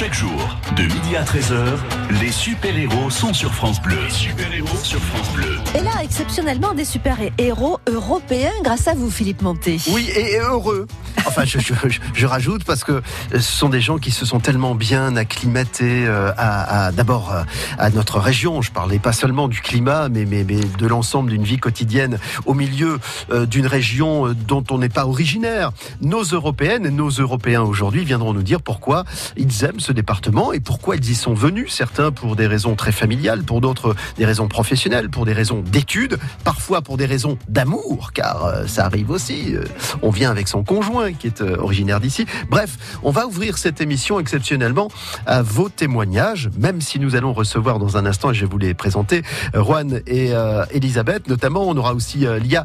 Chaque jour, de midi à 13h, les super-héros sont sur France Bleu. Les super-héros sur France Bleu. Et là, exceptionnellement, des super-héros européens grâce à vous, Philippe Monté. Oui, et heureux. Enfin, je, je, je, je rajoute parce que ce sont des gens qui se sont tellement bien acclimatés euh, à, à d'abord euh, à notre région. Je parlais pas seulement du climat, mais, mais, mais de l'ensemble d'une vie quotidienne au milieu euh, d'une région euh, dont on n'est pas originaire. Nos Européennes et nos Européens aujourd'hui viendront nous dire pourquoi ils aiment ce département et pourquoi ils y sont venus. Certains pour des raisons très familiales, pour d'autres des raisons professionnelles, pour des raisons d'études, parfois pour des raisons d'amour, car euh, ça arrive aussi. Euh, on vient avec son conjoint qui est euh, originaire d'ici. Bref, on va ouvrir cette émission exceptionnellement à vos témoignages, même si nous allons recevoir dans un instant, et je vais vous les présenter, Juan et Elisabeth notamment. On aura aussi euh, Lia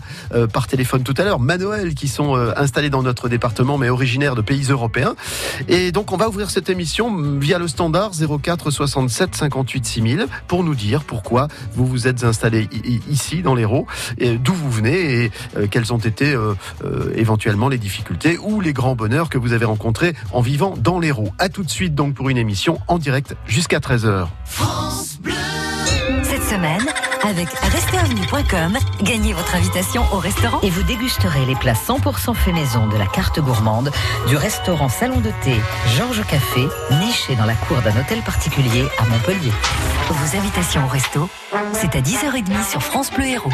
par téléphone tout à l'heure, Manuel qui sont installés dans notre département mais originaires de pays européens. Et donc on va ouvrir cette émission via le standard 04 67 58 6000 pour nous dire pourquoi vous vous êtes installés i- i- ici dans l'Hérault, d'où vous venez et euh, quelles ont été euh, euh, éventuellement les difficultés ou les grands bonheurs que vous avez rencontrés en vivant dans l'Hérault. À tout de suite donc pour une émission en direct jusqu'à 13h. Cette avec restaurantvenue.com, gagnez votre invitation au restaurant et vous dégusterez les plats 100% fait maison de la carte gourmande du restaurant Salon de thé Georges Café, niché dans la cour d'un hôtel particulier à Montpellier. Vos invitations au resto, c'est à 10h30 sur France Bleu Héros.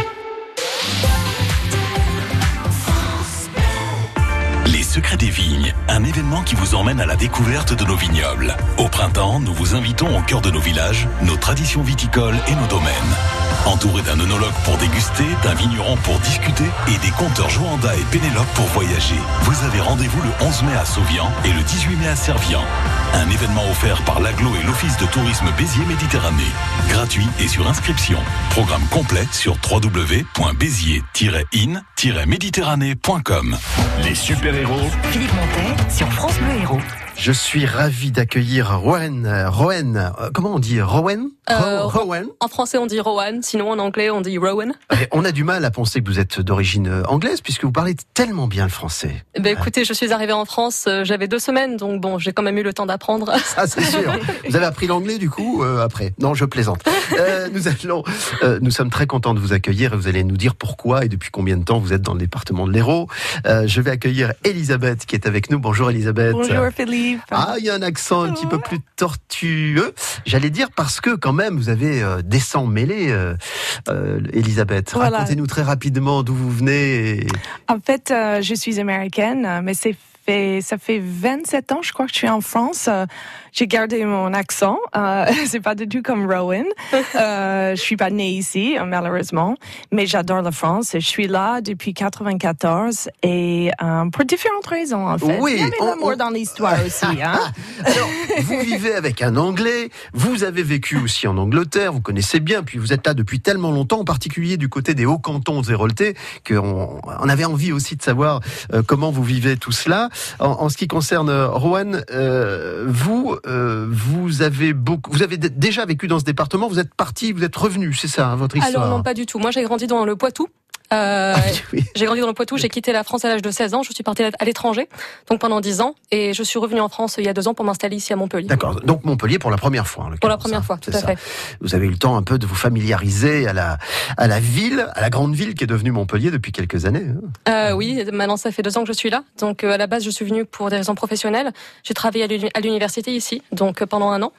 Qui vous emmène à la découverte de nos vignobles. Au printemps, nous vous invitons au cœur de nos villages, nos traditions viticoles et nos domaines. Entouré d'un œnologue pour déguster, d'un vigneron pour discuter et des compteurs Joanda et Pénélope pour voyager, vous avez rendez-vous le 11 mai à Sauvian et le 18 mai à Servian. Un événement offert par l'Aglo et l'Office de tourisme Béziers Méditerranée. Gratuit et sur inscription. Programme complet sur www.béziers-in-méditerranée.com. Les super-héros Philippe Montet sur France Bleu Héros. Je suis ravi d'accueillir Rowan. euh, Rowan, euh, comment on dit Rowan Euh, Ro- Rowan En français, on dit Rowan, sinon en anglais, on dit Rowan. On a du mal à penser que vous êtes d'origine anglaise puisque vous parlez tellement bien le français. Eh Ben, écoutez, je suis arrivée en France, j'avais deux semaines, donc bon, j'ai quand même eu le temps d'apprendre. Ah, c'est sûr. Vous avez appris l'anglais du coup euh, après? Non, je plaisante. Euh, nous allons, euh, nous sommes très contents de vous accueillir et vous allez nous dire pourquoi et depuis combien de temps vous êtes dans le département de l'Hérault. Euh, je vais accueillir Elisabeth qui est avec nous. Bonjour Elisabeth. Bonjour Philippe. Ah, il y a un accent un petit peu plus tortueux. J'allais dire parce que quand même vous avez euh, des sangs mêlés, euh, euh, Elisabeth. Voilà. Racontez-nous très rapidement d'où vous venez. et- En fait, je suis américaine, mais c'est fait, ça fait 27 ans, je crois que je suis en France. J'ai gardé mon accent. Euh, c'est pas du tout comme Rowan. Euh, je suis pas née ici, malheureusement, mais j'adore la France. et Je suis là depuis 94 et euh, pour différentes raisons, en fait. Oui, Il y avait l'amour on- dans l'histoire aussi, hein. Alors, vous vivez avec un Anglais, vous avez vécu aussi en Angleterre, vous connaissez bien, puis vous êtes là depuis tellement longtemps, en particulier du côté des hauts cantons zéroltais, qu'on on avait envie aussi de savoir euh, comment vous vivez tout cela. En, en ce qui concerne euh, Rowan, euh, vous, euh, vous avez beaucoup, vous avez déjà vécu dans ce département, vous êtes parti, vous êtes revenu, c'est ça, hein, votre histoire Alors non, pas du tout. Moi, j'ai grandi dans le Poitou. Euh, Ah, oui. j'ai grandi dans le Poitou, j'ai quitté la France à l'âge de 16 ans, je suis partie à l'étranger, donc pendant 10 ans, et je suis revenue en France il y a deux ans pour m'installer ici à Montpellier. D'accord. Donc Montpellier pour la première fois. Pour la première hein, fois, tout à ça. fait. Vous avez eu le temps un peu de vous familiariser à la, à la ville, à la grande ville qui est devenue Montpellier depuis quelques années. hein. Euh, oui, maintenant ça fait deux ans que je suis là. Donc euh, à la base, je suis venue pour des raisons professionnelles. J'ai travaillé à l'université ici, donc euh, pendant un an.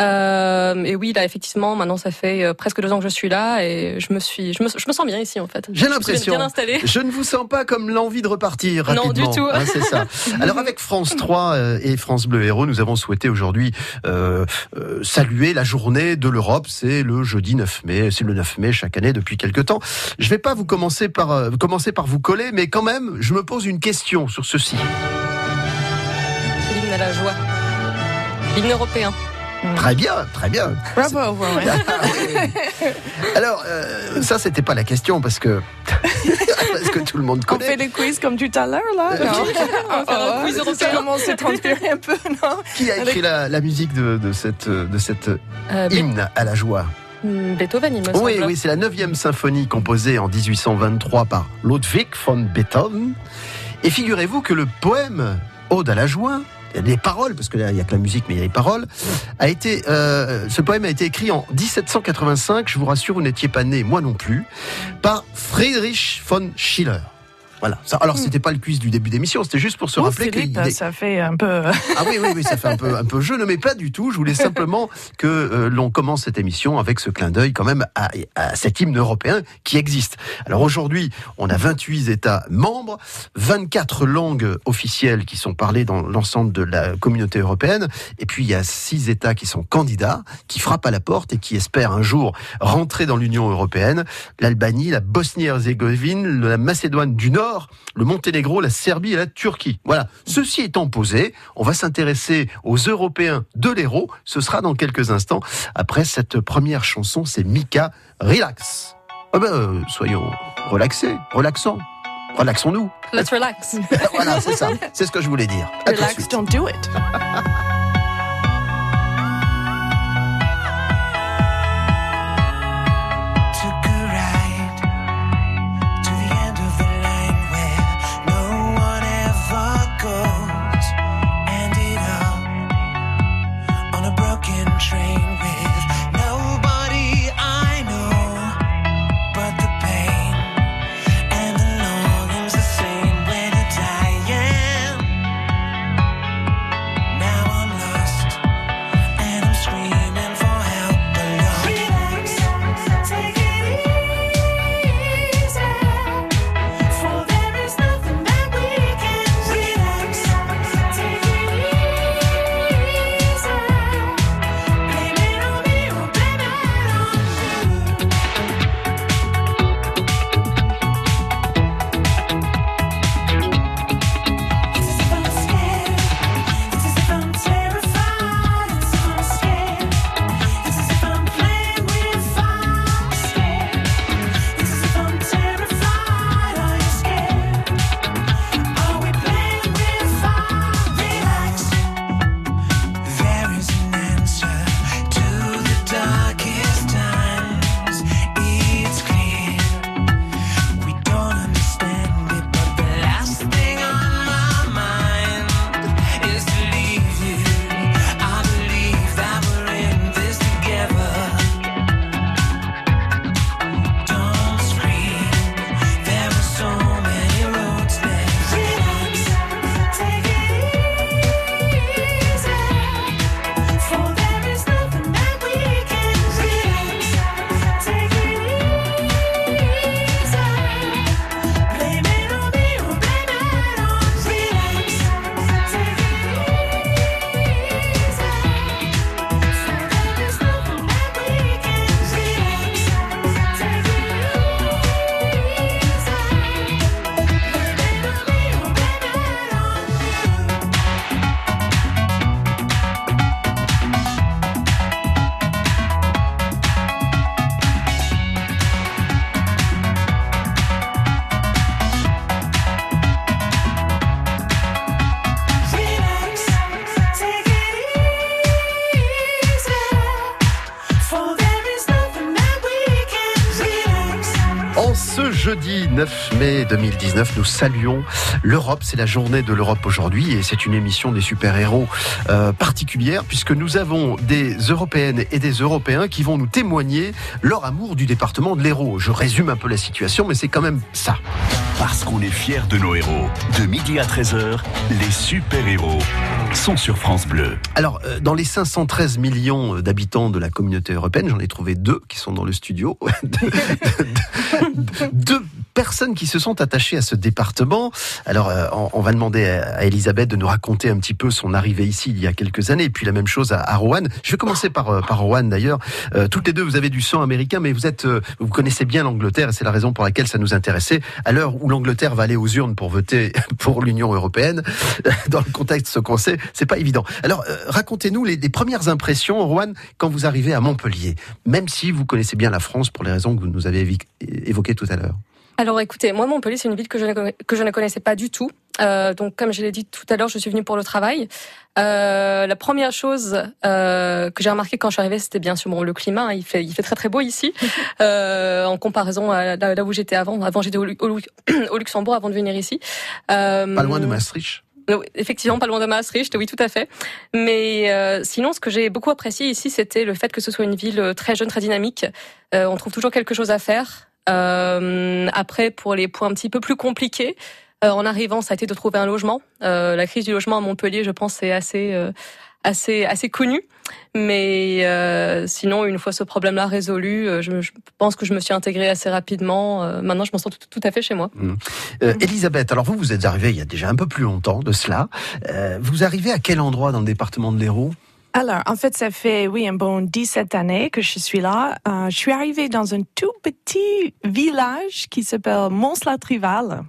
Euh, et oui, là effectivement, maintenant ça fait euh, presque deux ans que je suis là et je me suis, je me, je me sens bien ici en fait. J'ai l'impression. bien installée. Je ne vous sens pas comme l'envie de repartir Non, rapidement. du tout. Hein, c'est ça. Alors avec France 3 euh, et France Bleu Héros, nous avons souhaité aujourd'hui euh, euh, saluer la journée de l'Europe. C'est le jeudi 9 mai. C'est le 9 mai chaque année depuis quelque temps. Je vais pas vous commencer par euh, commencer par vous coller, mais quand même, je me pose une question sur ceci. L'hymne à la joie. L'hymne européen. Très bien, très bien. Bravo, Rowan. Alors euh, ça, c'était pas la question parce que parce que tout le monde On connaît. fait des quiz comme tout à l'heure, là? Non? On va faire un quiz Ça européen. commence à transpirer un peu, non? Qui a écrit la, la musique de, de cette de cette Euh, hymne à la joie? Hmm, Beethoven, il me Oui, semble. oui, c'est la 9e symphonie composée en 1823 par Ludwig von Beethoven. Et figurez-vous que le poème Ode à la joie les paroles, parce que là, il n'y a que la musique, mais il y a les paroles, a été, euh, ce poème a été écrit en 1785, je vous rassure, vous n'étiez pas né, moi non plus, par Friedrich von Schiller. Voilà. Ça, alors, Hmm. c'était pas le quiz du début d'émission, c'était juste pour se Oh, rappeler Philippe, est- ça fait un peu. ah oui, oui, oui, ça fait un peu, un peu jeu, mais pas du tout. Je voulais simplement que euh, l'on commence cette émission avec ce clin d'œil quand même à, à cet hymne européen qui existe. Alors aujourd'hui, on a 28 États membres, 24 langues officielles qui sont parlées dans l'ensemble de la communauté européenne, et puis il y a 6 États qui sont candidats, qui frappent à la porte et qui espèrent un jour rentrer dans l'Union européenne. L'Albanie, la Bosnie-Herzégovine, la Macédoine du Nord, le Monténégro, la Serbie et la Turquie. Voilà. Ceci étant posé, on va s'intéresser aux Européens de l'Hérault. Ce sera dans quelques instants. Après cette première chanson, c'est Mika Relax. Ah ben, euh, soyons relaxés, relaxants. Relaxons-nous. Let's relax. voilà, c'est ça. C'est ce que je voulais dire. À Relax, don't do it. mai 2019, nous saluons l'Europe. C'est la journée de l'Europe aujourd'hui et c'est une émission des super-héros euh, particulière puisque nous avons des Européennes et des Européens qui vont nous témoigner leur amour du département de l'Hérault. Je résume un peu la situation, mais c'est quand même ça. Parce qu'on est fiers de nos héros. De midi à 13h, les super-héros sont sur France Bleu. Alors, euh, dans les 513 millions euh, d'habitants de la communauté européenne, j'en ai trouvé deux qui sont dans le studio. deux, personnes qui se sont attachées à ce département. Alors, euh, on, va demander à, Elisabeth de nous raconter un petit peu son arrivée ici il y a quelques années, et puis la même chose à, Rouen. Je vais commencer par, par d'ailleurs. Toutes les deux, vous avez du sang américain, mais vous êtes, vous connaissez bien l'Angleterre, et c'est la raison pour laquelle ça nous intéressait. À l'heure où l'Angleterre va aller aux urnes pour voter pour l'Union européenne, dans le contexte qu'on sait, c'est pas évident. Alors, euh, racontez-nous les, les premières impressions, Rouen, quand vous arrivez à Montpellier, même si vous connaissez bien la France pour les raisons que vous nous avez évoquées tout à l'heure. Alors écoutez, moi Montpellier c'est une ville que je ne, conna- que je ne connaissais pas du tout. Euh, donc comme je l'ai dit tout à l'heure, je suis venue pour le travail. Euh, la première chose euh, que j'ai remarqué quand je suis arrivée, c'était bien sûr bon, le climat. hein. il fait il fait très très beau ici euh, en comparaison à là, là où j'étais avant. Avant j'étais au, Lu- au Lu- au Luxembourg avant de venir ici. Euh, Pas loin de Maastricht Effectivement, pas loin de Maastricht, oui, tout à fait. Mais euh, sinon, ce que j'ai beaucoup apprécié ici, c'était le fait que ce soit une ville euh, très jeune, très dynamique. Euh, on trouve toujours quelque chose à faire. Euh, après, pour les points un petit peu plus compliqués, euh, en arrivant, ça a été de trouver un logement. Euh, la crise du logement à Montpellier, je pense, c'est assez, euh, assez, assez connu. Mais euh, sinon, une fois ce problème-là résolu, euh, je, je pense que je me suis intégrée assez rapidement. Euh, maintenant, je m'en sens tout, tout à fait chez moi. Euh, Elisabeth, alors vous, vous êtes arrivée il y a déjà un peu plus longtemps de cela. Euh, vous arrivez à quel endroit dans le département de l'Hérault? Alors, en fait, ça fait, oui, un bon 17 années que je suis là. Euh, je suis arrivée dans un tout petit village qui s'appelle Mons-la-Trival.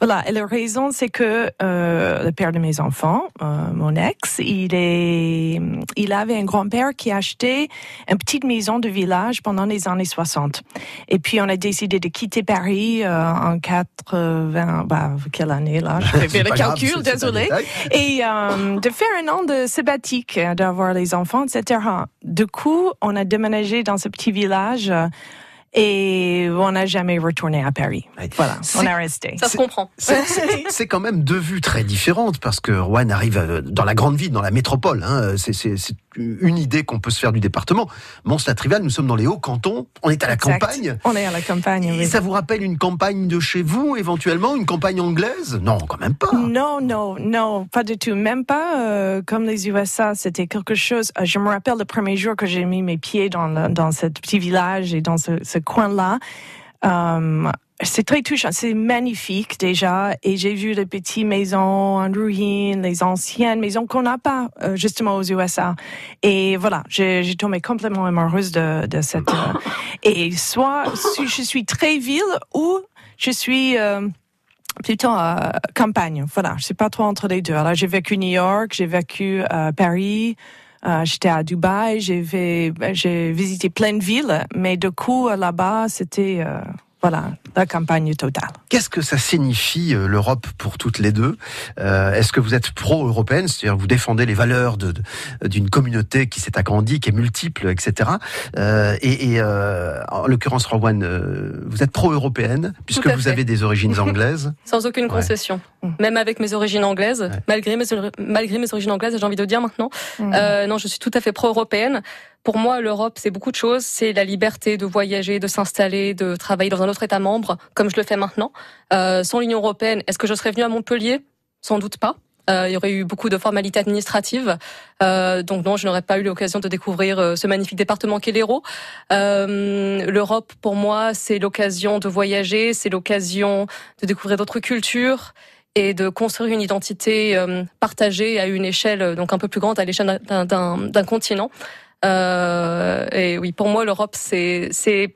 Voilà, et la raison, c'est que euh, le père de mes enfants, euh, mon ex, il est, il avait un grand-père qui a acheté une petite maison de village pendant les années 60. Et puis, on a décidé de quitter Paris euh, en 80, bah, quelle année là? Je fais le grave, calcul, désolé et euh, de faire un an de sabbatique, euh, d'avoir les enfants, etc. Du coup, on a déménagé dans ce petit village euh, et on n'a jamais retourné à Paris. Ouais. Voilà, C'est- on est resté. Ça se comprend. C'est- C'est c'est quand même deux vues très différentes parce que Rouen arrive euh, dans la grande ville, dans la métropole. Hein, c'est c'est- c'est une idée qu'on peut se faire du département. Mons-la-Trival, nous sommes dans les hauts cantons, on est à la Exact. campagne. On est à la campagne. Et oui. ça vous rappelle une campagne de chez vous, éventuellement Une campagne anglaise? Non, quand même pas. Non, non, non, pas du tout. Même pas euh, comme les USA. C'était quelque chose. euh, Je me rappelle le premier jour que j'ai mis mes pieds dans, le- dans ce petit village et dans ce, ce coin-là. Euh, c'est très touchant, c'est magnifique déjà, et j'ai vu les petites maisons en ruine, les anciennes maisons qu'on n'a pas euh, justement aux USA. Et voilà, j'ai tombé complètement amoureuse de, de cette. euh, et soit je suis très ville ou je suis euh, plutôt campagne. Voilà, je sais pas trop entre les deux. Alors j'ai vécu New York, j'ai vécu Paris. Euh, J'étais à Dubaï, j'ai fait- j'ai visité plein de villes, mais du coup euh, là-bas c'était euh, voilà la campagne totale. Qu'est-ce que ça signifie euh, l'Europe pour toutes les deux? Euh, Est-ce que vous êtes pro-européenne, c'est-à-dire vous défendez les valeurs de- de- d'une communauté qui s'est agrandie, qui est multiple, etc. Euh, et et, euh, en l'occurrence, Rowan, euh, vous êtes pro-européenne puisque vous fait. avez des origines anglaises. Sans aucune concession. Mm. Même avec mes origines anglaises, malgré, mes, malgré mes origines anglaises, j'ai envie de dire maintenant. Euh, non, je suis tout à fait pro-européenne. Pour moi, l'Europe, c'est beaucoup de choses. C'est la liberté de voyager, de s'installer, de travailler dans un autre État membre, comme je le fais maintenant. Euh, sans l'Union européenne, est-ce que je serais venue à Montpellier? Sans doute pas. Euh, il y aurait eu beaucoup de formalités administratives. Euh, donc non, je n'aurais pas eu l'occasion de découvrir euh, ce magnifique département qu'est l'Hérault. Euh, L'Europe, pour moi, c'est l'occasion de voyager, c'est l'occasion de découvrir d'autres cultures et de construire une identité euh, partagée à une échelle donc un peu plus grande, à l'échelle d'un continent. Euh, et oui, pour moi, l'Europe, c'est c'est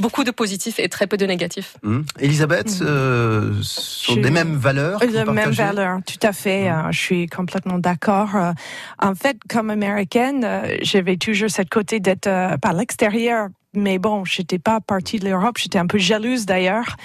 beaucoup de positifs et très peu de négatifs. Hum. Elisabeth, Mhm. euh, sont Je- des mêmes valeurs que Les mêmes valeurs, tout à fait. euh, je suis complètement d'accord. Euh, en fait, comme américaine, euh, j'avais toujours cette côté d'être euh, par l'extérieur. Mais bon, j'étais pas partie de l'Europe. J'étais un peu jalouse d'ailleurs.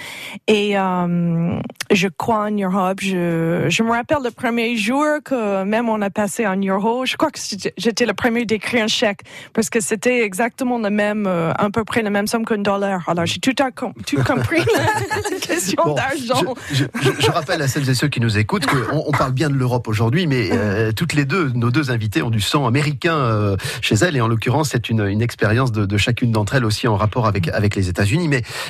Et euh, je crois en Europe. Je, je me rappelle le premier jour que même on a passé en euro. Je crois que j'étais le premier d'écrire un chèque parce que c'était exactement le même, euh, à peu près la même somme qu'un dollar. Alors j'ai tout, à com- tout compris la question Bon, d'argent. Je, je- je rappelle à celles et ceux qui nous écoutent qu'on on parle bien de l'Europe aujourd'hui, mais euh, toutes les deux, nos deux invités ont du sang américain euh, chez elles, et en l'occurrence, c'est une, une expérience de, de chacune d'entre elles aussi en rapport avec, les États-Unis.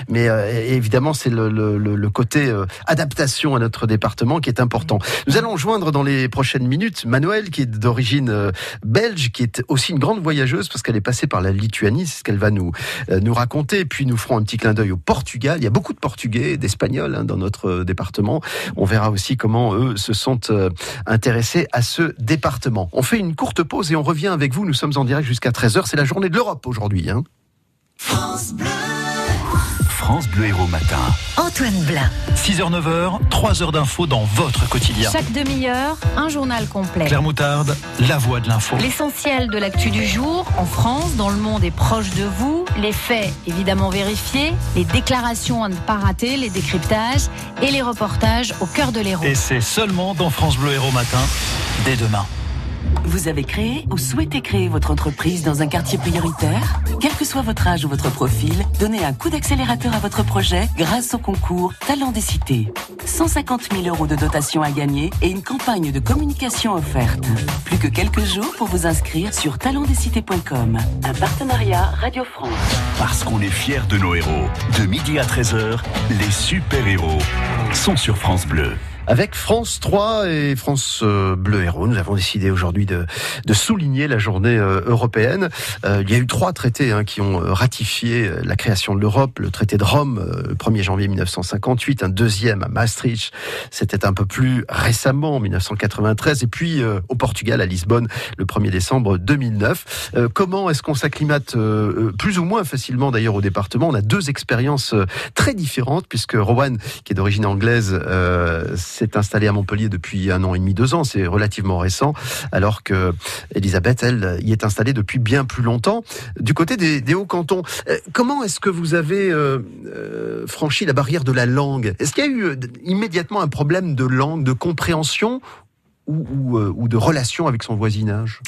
Mais, euh, évidemment, c'est le, côté euh, adaptation à notre département qui est important. Nous allons joindre dans les prochaines minutes Manuel, qui est d'origine euh, belge, qui est aussi une grande voyageuse parce qu'elle est passée par la Lituanie, c'est ce qu'elle va nous, raconter. Et puis nous ferons un petit clin d'œil au Portugal. Il y a beaucoup de Portugais et d'Espagnols hein, dans notre département. On verra aussi comment eux se sont intéressés à ce département. On fait une courte pause et on revient avec vous. Nous sommes en direct jusqu'à 13h. C'est la journée de l'Europe aujourd'hui. Hein. France Bleu Héros Matin. Antoine Blin. 6h-9h, 3 heures d'infos dans votre quotidien. Chaque demi-heure, un journal complet. Claire Moutarde, la voix de l'info. L'essentiel de l'actu du jour, en France, dans le monde et proche de vous, les faits évidemment vérifiés, les déclarations à ne pas rater, les décryptages et les reportages au cœur de l'héros. Et c'est seulement dans France Bleu Héros Matin, dès demain. Vous avez créé ou souhaitez créer votre entreprise dans un quartier prioritaire Quel que soit votre âge ou votre profil, donnez un coup d'accélérateur à votre projet grâce au concours Talent des cités. 150 000 euros de dotation à gagner et une campagne de communication offerte. Plus que quelques jours pour vous inscrire sur talentdescités.com. Un partenariat Radio France. Parce qu'on est fiers de nos héros. De midi à 13h, les super-héros sont sur France Bleu. Avec France 3 et France euh, Bleu Héros, nous avons décidé aujourd'hui de, de souligner la journée euh, européenne. Euh, il y a eu trois traités hein, qui ont euh, ratifié la création de l'Europe. Le traité de Rome, le 1er janvier 1958, un deuxième à Maastricht, c'était un peu plus récemment, en 1993, et puis euh, au Portugal, à Lisbonne, le 1er décembre 2009. Euh, comment est-ce qu'on s'acclimate plus ou moins facilement d'ailleurs au département? On a deux expériences très différentes, puisque Rowan, qui est d'origine anglaise, s'est installée à Montpellier depuis un an et demi, deux ans, c'est relativement récent, alors que Elisabeth, elle, y est installée depuis bien plus longtemps. Du côté des, Hauts-Cantons, euh, comment est-ce que vous avez euh, euh, franchi la barrière de la langue? Est-ce qu'il y a eu immédiatement un problème de langue, de compréhension ou, ou de relation avec son voisinage?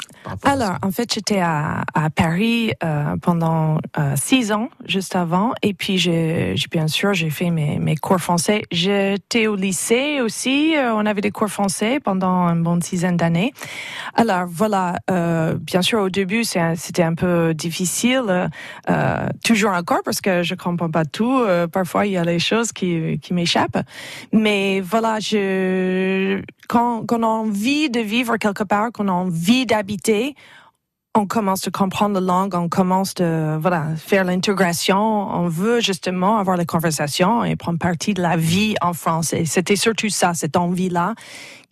Alors, en fait, j'étais à, à Paris euh, pendant euh, six ans, juste avant. Et puis, j'ai bien sûr, j'ai fait mes, mes cours français. J'étais au lycée aussi. euh, on avait des cours français pendant une bonne dizaine d'années. Alors, voilà, euh, bien sûr, au début, c'était un peu difficile, euh, toujours encore, parce que je comprends pas tout. Euh, parfois, il y a des choses qui, qui m'échappent. Mais voilà, je, quand, quand on a envie de vivre quelque part, qu'on a envie d'habiter, on commence à comprendre la langue, on commence voilà faire l'intégration, on veut justement avoir les conversations et prendre partie de la vie en France. Et c'était surtout ça, cette envie-là,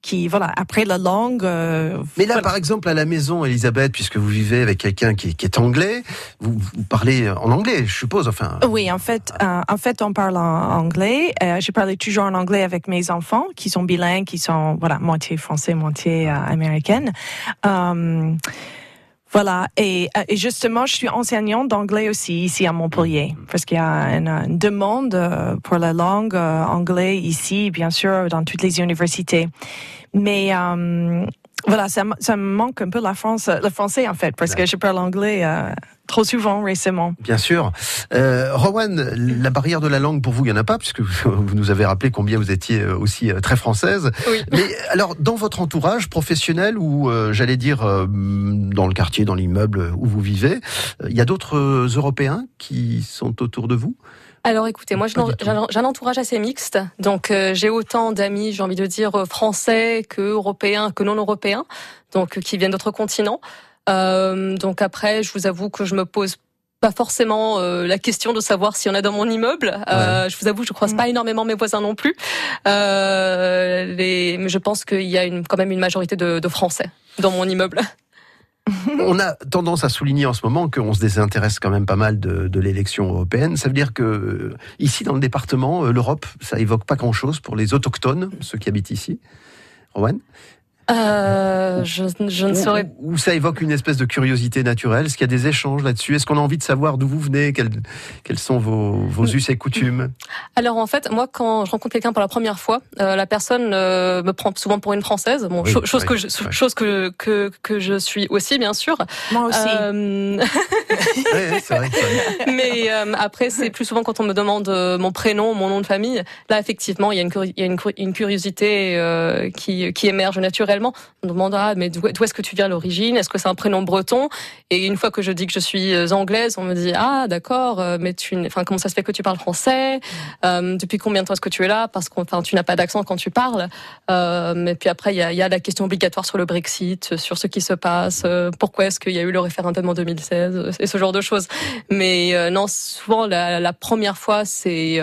qui voilà après la langue. euh, Mais là, voilà. par exemple, à la maison, Elisabeth, puisque vous vivez avec quelqu'un qui, qui est anglais, vous, vous parlez en anglais, je suppose. Enfin, Oui, en fait, euh, en fait, on parle en anglais. Euh, je parlais toujours en anglais avec mes enfants, qui sont bilingues, qui sont voilà moitié français, moitié euh, américaine. Voilà, et, euh, et justement, je suis enseignante d'anglais aussi ici à Montpellier, parce qu'il y a une, une demande euh, pour la langue euh, anglaise ici, bien sûr, dans toutes les universités. Mais euh, voilà, ça, me- ça me manque un peu la France, le français en fait, parce que je parle anglais euh, trop souvent récemment. bien sûr. Euh, Rowan, la barrière de la langue pour vous, il n'y en a pas, puisque vous, nous avez rappelé combien vous étiez euh, aussi euh, très française. Oui. Mais alors, dans votre entourage professionnel ou, euh, j'allais dire, euh, dans le quartier, dans l'immeuble où vous vivez, euh, il y a d'autres euh, Européens qui sont autour de vous? Alors écoutez, moi j'ai un- entourage assez mixte, donc euh, j'ai autant d'amis, j'ai envie de dire euh, français que européens que non européens, donc euh, qui viennent d'autres continents. Euh, donc après, je vous avoue que je me pose pas forcément euh, la question de savoir s'il y en a dans mon immeuble. Euh, je vous avoue, je croise Mm. pas énormément mes voisins non plus. Euh, les, mais je pense qu'il y a une, quand même une majorité de, de Français dans mon immeuble. On a tendance à souligner en ce moment qu'on se désintéresse quand même pas mal de, l'élection européenne. Ça veut dire que euh, ici, dans le département, euh, l'Europe, ça évoque pas grand-chose pour les autochtones, ceux qui habitent ici. Euh, je, je ne Ou- saurais ou, ça évoque une espèce de curiosité naturelle Est-ce qu'il y a des échanges là-dessus? Est-ce qu'on a envie de savoir d'où vous venez quels, quels sont vos, vos us et coutumes? Alors en fait, moi quand je rencontre quelqu'un pour la première fois, euh, la personne euh, me prend souvent pour une française, bon, Oui, cho- chose oui, que je, oui. chose que, que que je suis aussi bien sûr. Moi aussi. Euh, Ouais, vrai, mais euh, après c'est plus souvent quand on me demande mon prénom, mon nom de famille. Là effectivement, il y a une, curi- il y a une, curi- une curiosité euh, qui qui émerge On demande ah mais d'où est-ce que tu viens à l'origine? Est-ce que c'est un prénom breton? Et une fois que je dis que je suis euh, anglaise, on me dit ah d'accord, euh, mais tu, enfin comment ça se fait que tu parles français? Euh, Depuis combien de temps est-ce que tu es là? Parce que enfin tu n'as pas d'accent quand tu parles. Euh, mais puis après il y a, la question obligatoire sur le Brexit, sur ce qui se passe, pourquoi est-ce qu'il y a eu le référendum en 2016 euh, et ce genre de choses. Mais non, souvent la, première fois c'est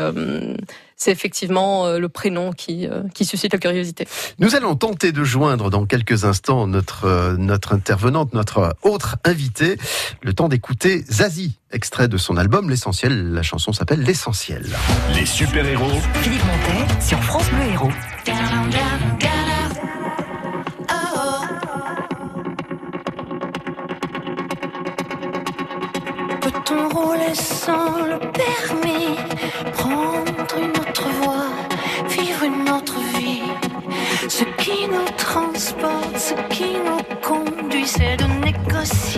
c'est effectivement euh, le prénom qui euh, qui suscite la curiosité. Nous allons tenter de joindre dans quelques instants notre, euh, notre intervenante, notre autre invitée. Le temps d'écouter Zazie, extrait de son album L'Essentiel. La chanson s'appelle L'Essentiel. Les super-héros Philippe Montet sur France Bleu Héros. Peut-on rouler sans le permis? Ce qui nous transporte, ce qui nous aujourd'hui, c'est de négocier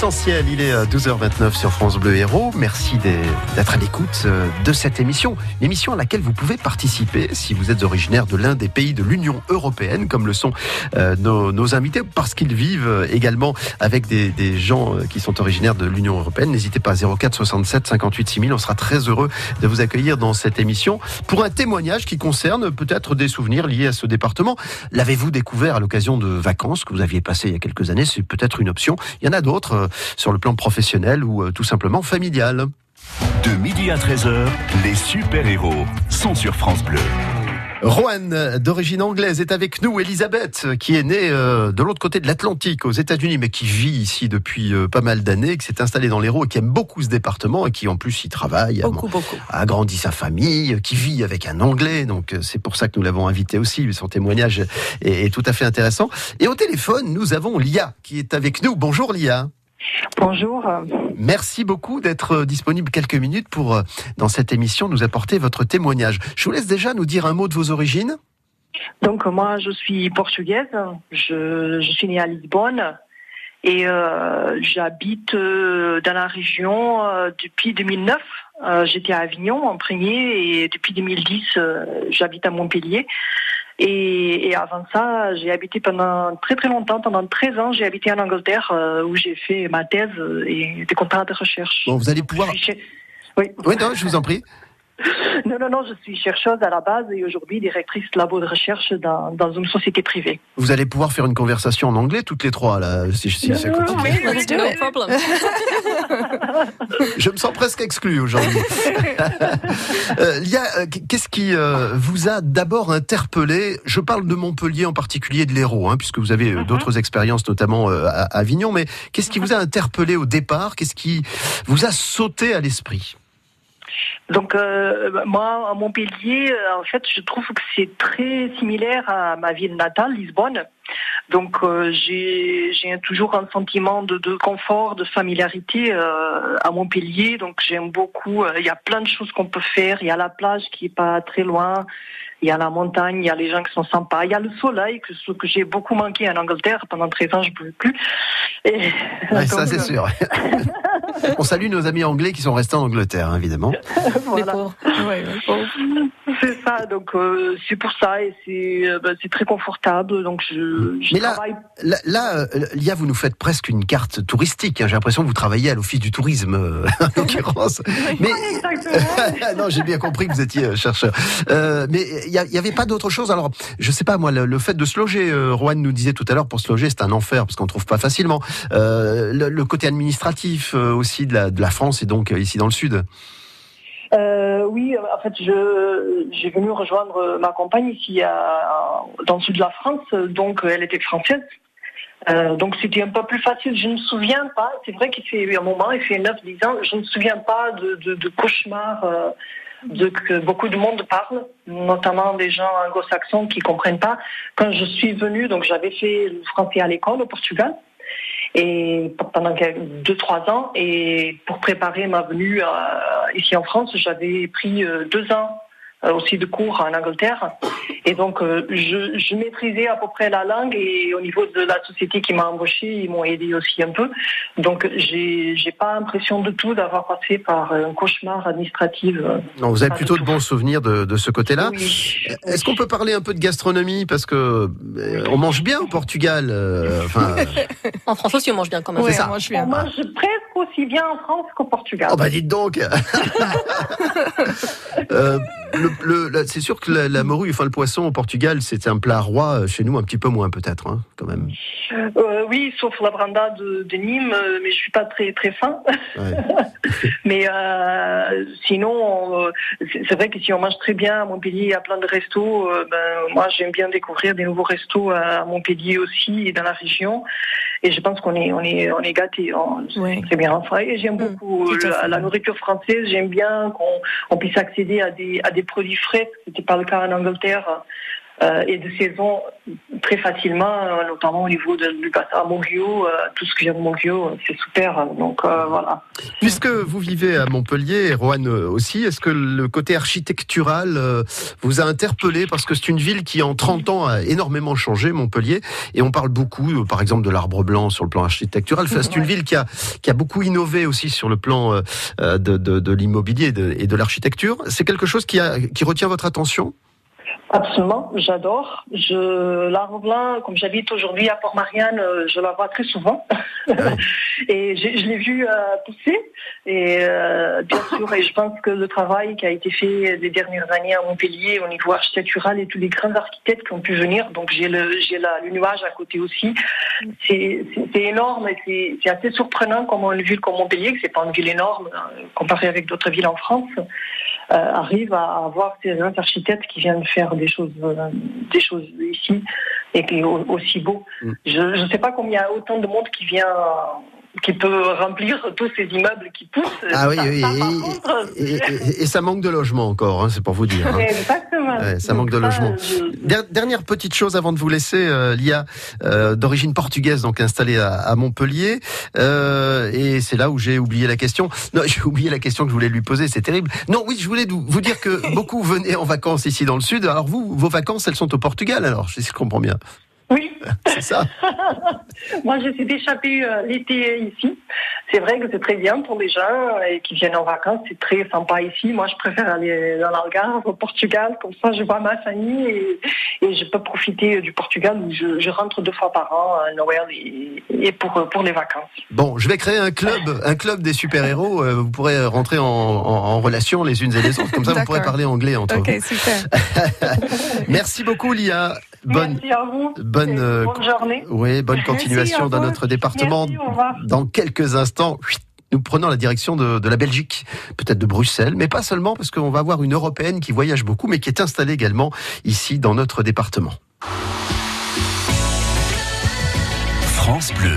So. ciel. Il est euh, à 12h29 sur France Bleu Héros. Merci d'être à l'écoute euh, de cette émission. émission à laquelle vous pouvez participer si vous êtes originaire de l'un des pays de l'Union Européenne, comme le sont euh, nos, nos invités, parce qu'ils vivent également avec des, des, gens qui sont originaires de l'Union Européenne. N'hésitez pas, 04 67 58 6000. On sera très heureux de vous accueillir dans cette émission pour un témoignage qui concerne peut-être des souvenirs liés à ce département. L'avez-vous découvert à l'occasion de vacances que vous aviez passées il y a quelques années? C'est peut-être une option. Il y en a d'autres sur le plan professionnel ou euh, tout simplement familial. De midi à 13h, les super-héros sont sur France Bleu. Rowan, d'origine anglaise, est avec nous. Elisabeth, qui est née euh, de l'autre côté de l'Atlantique, aux États-Unis, mais qui vit ici depuis euh, pas mal d'années, qui s'est installée dans l'Hérault et qui aime beaucoup ce département et qui en plus y travaille, a, Beaucoup, beaucoup. a agrandi sa famille, qui vit avec un Anglais. Donc euh, c'est pour ça que nous l'avons invité aussi. Son témoignage est, est tout à fait intéressant. Et au téléphone, nous avons Lia qui est avec nous. Bonjour Lia. Bonjour. Merci beaucoup d'être euh, disponible quelques minutes pour, euh, dans cette émission, nous apporter votre témoignage. Je vous laisse déjà nous dire un mot de vos origines. Donc moi je suis portugaise, je, je suis née à Lisbonne et euh, j'habite euh, dans la région euh, depuis 2009. Euh, J'étais à Avignon en premier et depuis 2010 euh, j'habite à Montpellier. Et, et avant ça, j'ai habité pendant très très longtemps, pendant 13 ans, j'ai habité en Angleterre euh, où j'ai fait ma thèse et des contrats de recherche. Bon, vous allez pouvoir. Oui. Oui, non, je vous en prie. Non, non, non, je suis chercheuse à la base et aujourd'hui directrice labo de recherche dans, dans une société privée. Vous allez pouvoir faire une conversation en anglais toutes les trois, là, si, si ça continue. Oui, oui, No oui. problem. Je me sens presque exclu aujourd'hui. Euh, Lia, euh, qu'est-ce qui euh, vous a d'abord interpellé? Je parle de Montpellier en particulier, de l'Hérault, hein, puisque vous avez euh, d'autres expériences, notamment euh, à, à Avignon. Mais qu'est-ce qui vous a interpellé au départ? Qu'est-ce qui vous a sauté à l'esprit? Donc euh, moi, à Montpellier, euh, en fait, je trouve que c'est très similaire à ma ville natale, Lisbonne. Donc euh, j'ai toujours un sentiment de, de confort, de familiarité euh, à Montpellier. Donc j'aime beaucoup. euh, Il y a plein de choses qu'on peut faire. Il y a la plage qui est pas très loin. Il y a la montagne. Il y a les gens qui sont sympas. Il y a le soleil que, ce que j'ai beaucoup manqué en Angleterre pendant 13 ans. Je ne pouvais plus. Et, Ouais, Ça, c'est euh, sûr. On salue nos amis anglais qui sont restés en Angleterre, hein, évidemment. Voilà. Ouais, ouais. C'est ça, donc euh, c'est pour ça et c'est euh, bah, très confortable. Donc je, je Mais là, travaille. là, là, euh, Lia, vous nous faites presque une carte touristique. hein. J'ai l'impression que vous travaillez à l'office du tourisme, en l'occurrence. Mais non, j'ai bien compris que vous étiez chercheur. Euh, mais il y, a- il y avait pas d'autre chose? Alors, je sais pas moi, le, le fait de se loger. Euh, Rowan nous disait tout à l'heure, pour se loger, c'est un enfer parce qu'on trouve pas facilement. Euh, le, le côté administratif euh, aussi de la, France et donc euh, ici dans le sud. Euh, oui, euh, en fait, je j'ai venu rejoindre ma compagne ici dans le sud de la France, donc elle était française. Donc c'était un peu plus facile. Je ne me souviens pas, c'est vrai qu'il fait un moment, il fait 9-10 ans, je ne me souviens pas de, cauchemars de, que beaucoup de monde parle, notamment des gens anglo-saxons qui comprennent pas. Quand je suis venue, donc j'avais fait le français à l'école au Portugal et pendant deux trois ans. Et pour préparer ma venue euh, ici en France j'avais pris euh, deux ans aussi de cours en Angleterre et donc euh, je, je maîtrisais à peu près la langue et au niveau de la société qui m'a embauché ils m'ont aidé aussi un peu donc j'ai j'ai pas l'impression de tout d'avoir passé par un cauchemar administratif euh. Non, vous avez plutôt de bons souvenirs de, de ce côté-là. Oui. Est-ce qu'on peut parler un peu de gastronomie? Parce que euh, on mange bien au Portugal. euh, enfin, En France aussi, on mange bien quand même. Ça. on mange presque aussi bien en France qu'au Portugal oh bah dites donc. Euh, le- le- la- c'est sûr que la, la morue, enfin le poisson au Portugal, c'est un plat roi. Chez nous, un petit peu moins peut-être, hein, quand même. Euh, oui, sauf la branda de, de Nîmes, euh, mais je suis pas très très fin. Ouais. mais euh, sinon, euh, c'est vrai que si on mange très bien à Montpellier, il y a plein de restos. euh, ben, moi, j'aime bien découvrir des nouveaux restos à Montpellier aussi et dans la région. Et je pense qu'on est on est on est gâtés. hein. C'est bien. Enfin, et j'aime Mm, beaucoup à la, nourriture française. J'aime bien qu'on on puisse accéder à des à des produits frais. C'était pas le cas en Angleterre. Euh, et de saison très facilement, euh, notamment au niveau de, du bassin euh, tout ce que j'aime Montguio, euh, c'est super. Donc euh, voilà. Puisque vous vivez à Montpellier, et Roanne aussi, est-ce que le côté architectural euh, vous a interpellé? Parce que c'est une ville qui, en 30 ans, a énormément changé, Montpellier, et on parle beaucoup, par exemple, de l'arbre blanc sur le plan architectural. Enfin, c'est une ville qui a, qui a beaucoup innové aussi sur le plan de, de, de l'immobilier et de, de l'architecture. C'est quelque chose qui, a, qui retient votre attention? Absolument, j'adore. Je l'arbre blanc, comme j'habite aujourd'hui à Port-Marianne, euh, je la vois très souvent. et j'ai- je l'ai vu euh, pousser. Et euh, bien sûr, et je pense que le travail qui a été fait les dernières années à Montpellier au niveau architectural et tous les grands architectes qui ont pu venir, donc j'ai le j'ai la- le nuage à côté aussi. C'est c'est- c'est énorme et c'est c'est assez surprenant comment une ville comme Montpellier, que c'est pas une ville énorme comparée avec d'autres villes en France, euh, arrive à avoir ces grands architectes qui viennent faire des choses, euh, des choses ici et qui est au- aussi beau. Mm. Je ne sais pas combien il y a autant de monde qui vient, qui peut remplir tous ces immeubles qui poussent. Ah oui, Ça- oui, ça, et- contre, et, et- et ça manque de logement encore, hein, c'est pour vous dire. hein. Exactement. Ouais, ça manque de logement. je- Dernière petite chose avant de vous laisser, euh, Lia, euh, d'origine portugaise, donc installée à, à Montpellier, euh, et c'est là où j'ai oublié la question. Non, j'ai oublié la question que je voulais lui poser, c'est terrible. Non, oui, je voulais vous vous dire que beaucoup venaient en vacances ici dans le sud. Alors vous, vos vacances, elles sont au Portugal, alors si je comprends bien. Oui. C'est ça. Moi, j'essaie d'échapper euh, l'été ici. C'est vrai que c'est très bien pour les gens euh, qui viennent en vacances. C'est très sympa ici. Moi, je préfère aller dans l'Algarve, au Portugal. Comme ça, je vois ma famille et, et je peux profiter du Portugal où je, je rentre deux fois par an à Noël et, et pour, pour les vacances. Bon, je vais créer un club, un club des super-héros. euh, vous pourrez rentrer en, en- en relation les unes et les autres. Comme ça, vous pourrez parler anglais entre Ok, vous. super. Merci beaucoup, Lia. Bonne, Merci à vous. bonne, Euh, bonne journée. Oui, bonne continuation dans notre département. Merci, au revoir. Dans quelques instants, nous prenons la direction de, de la Belgique, peut-être de Bruxelles, mais pas seulement parce qu'on va avoir une européenne qui voyage beaucoup, mais qui est installée également ici dans notre département. France Bleu,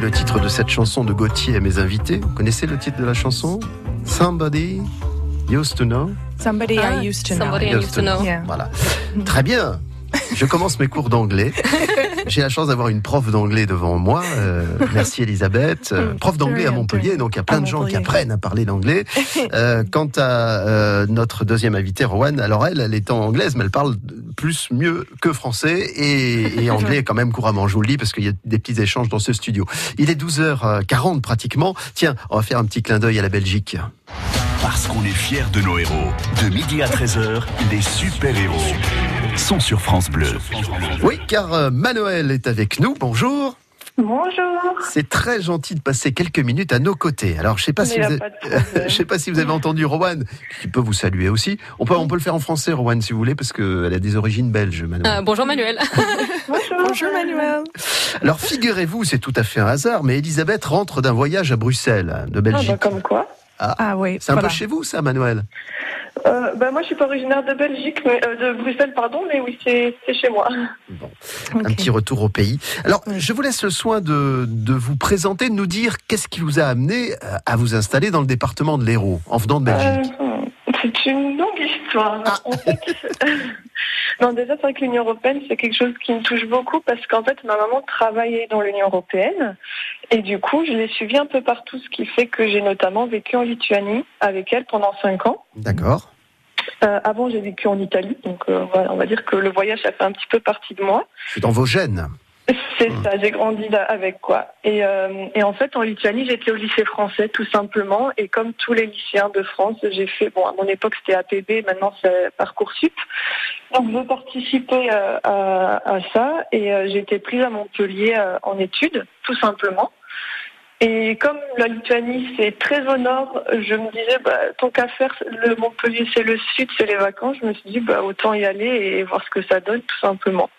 le titre de cette chanson de Gauthier à mes invités. Vous connaissez le titre de la chanson? Somebody Used to Know Somebody Ah, I used to somebody know. I used to know. Yeah. Voilà. Très bien. Je commence mes cours d'anglais. J'ai la chance d'avoir une prof d'anglais devant moi. Euh, merci Elisabeth. Euh, prof d'anglais à Montpellier, donc il y a plein de gens qui apprennent à parler l'anglais. Euh, quant à euh, notre deuxième invitée, Rowan, alors elle, elle est en anglaise, mais elle parle plus mieux que français et, et anglais quand même couramment. Je vous le dis parce qu'il y a des petits échanges dans ce studio. Il est 12h40 pratiquement. Tiens, on va faire un petit clin d'œil à la Belgique. Parce qu'on est fiers de nos héros. De midi à 13h, les super-héros sont sur France Bleu. Oui, car euh, Manuel est avec nous. Bonjour. Bonjour. C'est très gentil de passer quelques minutes à nos côtés. Alors, je sais pas si vous, avez- pas je sais pas si vous avez entendu Rowan, qui peut vous saluer aussi. On peut, on peut le faire en français, Rowan, si vous voulez, parce qu'elle a des origines belges, Manuel. Euh, bonjour Manuel. Bonjour Manuel. Alors, figurez-vous, c'est tout à fait un hasard, mais Elisabeth rentre d'un voyage à Bruxelles, de Ah, Belgique. bah, comme quoi Ah oui. c'est un voilà. peu chez vous, ça, Manuel? Euh, bah, Moi, je suis pas originaire de Belgique, mais, euh, de Bruxelles, pardon, mais oui, c'est chez moi. Un petit retour au pays. Alors, je vous laisse le soin de, de vous présenter, de nous dire qu'est-ce qui vous a amené euh, à vous installer dans le département de l'Hérault, en venant de Belgique. Euh, c'est une longue histoire. En fait, non, déjà, c'est vrai que l'Union européenne, c'est quelque chose qui me touche beaucoup parce qu'en fait, ma maman travaillait dans l'Union européenne et du coup, je l'ai suivie un peu partout, ce qui fait que j'ai notamment vécu en Lituanie avec elle pendant cinq ans. D'accord. Euh, avant, j'ai vécu en Italie, donc euh, voilà, on va dire que le voyage a fait un petit peu partie de moi. C'est dans vos gènes. C'est ça, j'ai grandi là avec quoi. Et, euh, et en fait, en Lituanie, j'étais au lycée français tout simplement. Et comme tous les lycéens de France, j'ai fait, bon, à mon époque c'était APB, maintenant c'est Parcoursup. Donc je participais euh, à, à ça et euh, j'ai été prise à Montpellier euh, en études, tout simplement. Et comme la Lituanie c'est très au nord, je me disais, bah, tant qu'à faire, le Montpellier c'est le sud, c'est les vacances. Je me suis dit, bah, autant y aller et voir ce que ça donne, tout simplement.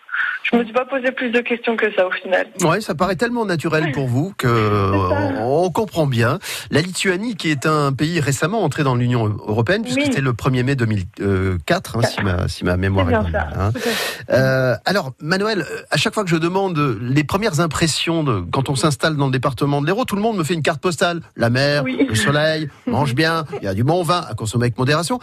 Je me suis pas posé plus de questions que ça au final. Ouais, ça paraît tellement naturel pour vous que euh, on comprend bien. La Lituanie, qui est un pays récemment entré dans l'Union européenne, puisque Oui. c'était le 1er mai 2004, hein, si, ma, si ma mémoire est bien bonne. hein. Euh, alors, Manuel, euh, à chaque fois que je demande les premières impressions de quand on s'installe dans le département de l'Hérault, tout le monde me fait une carte postale. La mer, Oui. le soleil, mange bien, il y a du bon vin à consommer avec modération.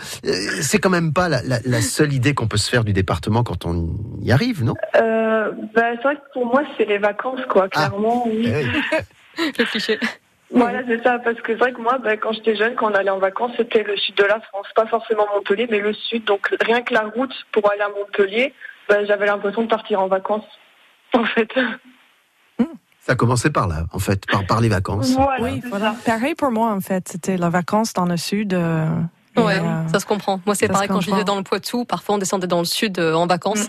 C'est quand même pas la, la- la seule idée qu'on peut se faire du département quand on y arrive, non? Euh, bah, c'est vrai que pour moi, c'est les vacances, quoi, clairement, oui. Eh oui. Le cliché. Voilà, c'est ça, parce que c'est vrai que moi, bah, quand j'étais jeune, quand on allait en vacances, c'était le sud de la France, pas forcément Montpellier, mais le sud. Donc rien que la route pour aller à Montpellier, bah, j'avais l'impression de partir en vacances, en fait. Ça commençait par là, en fait, par, par les vacances. Voilà, Oui, voilà. Pareil pour moi, en fait. C'était la vacances dans le sud. euh, Ouais, euh, ça se comprend. Moi, c'est pareil quand je vivais dans le Poitou. Parfois, on descendait dans le sud euh, en vacances.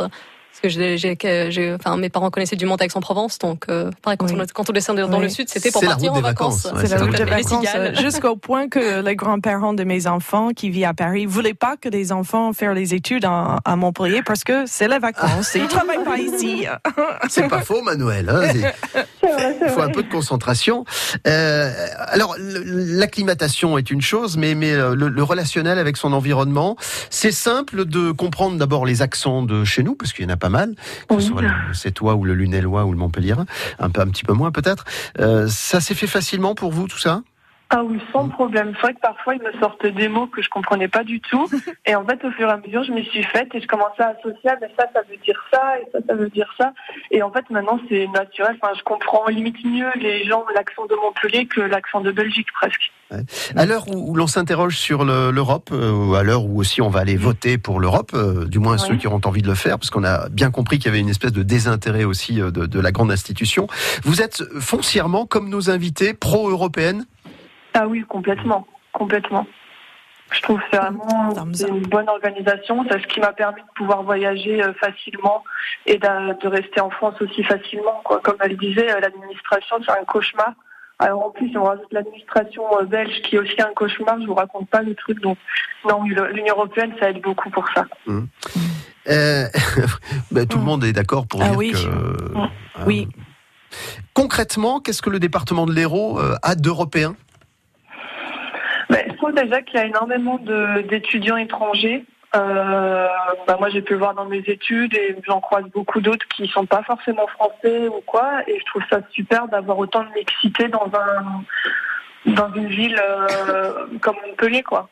Parce que j'ai, j'ai, que j'ai- enfin, mes parents connaissaient du monde à Aix-en-Provence, donc euh, pareil quand, Oui. on, quand on descendait dans Oui. le sud, c'était pour C'est partir en vacances. vacances, ouais, C'est c'est la route des vacances, euh, jusqu'au point que les grands-parents de mes enfants qui vivent à Paris voulaient pas que les enfants fassent les études en- à Montpellier parce que c'est les vacances. Ils travaillent pas ici. C'est pas faux, Manuel. hein, c'est- vrai, Il faut un peu de concentration. Euh, alors, l'acclimatation est une chose, mais, mais le, le relationnel avec son environnement, c'est simple de comprendre d'abord les accents de chez nous, parce qu'il y en a pas mal, que ce Oui. soit le Sétois ou le Lunellois ou le Montpellierin, un, peu, un petit peu moins peut-être. Euh, ça s'est fait facilement pour vous, tout ça? Ah oui, sans problème. C'est vrai que parfois, ils me sortent des mots que je comprenais pas du tout. Et en fait, au fur et à mesure, je m'y suis faite et je commençais à associer, ah, mais ça, ça veut dire ça, et ça, ça veut dire ça. Et en fait, maintenant, c'est naturel. Enfin, je comprends limite mieux les gens, l'accent de Montpellier que l'accent de Belgique, presque. À l'heure où, l'on s'interroge sur le- l'Europe, euh, ou à l'heure où aussi on va aller voter pour l'Europe, euh, du moins Oui. ceux qui auront envie de le faire, parce qu'on a bien compris qu'il y avait une espèce de désintérêt aussi euh, de, de la grande institution. Vous êtes foncièrement, comme nos invités, pro-européennes Ah oui, complètement. Complètement. Je trouve que c'est vraiment une bonne organisation. C'est ce qui m'a permis de pouvoir voyager euh, facilement et de rester en France aussi facilement. Quoi. Comme elle disait, euh, l'administration, c'est un cauchemar. Alors en plus, on rajoute l'administration euh, belge qui est aussi un cauchemar. Je vous raconte pas le truc. Donc non, l'Union européenne, ça aide beaucoup pour ça. Euh, ben, tout le monde est d'accord pour Ah dire oui. que. Mm. euh, Oui. Concrètement, qu'est-ce que le département de l'Hérault a trouve déjà qu'il y a énormément d'étudiants étrangers. Euh, ben, moi, j'ai pu voir dans mes études et j'en croise beaucoup d'autres qui sont pas forcément français ou quoi. Et je trouve ça super d'avoir autant de mixité dans un dans une ville euh, comme Montpellier, quoi.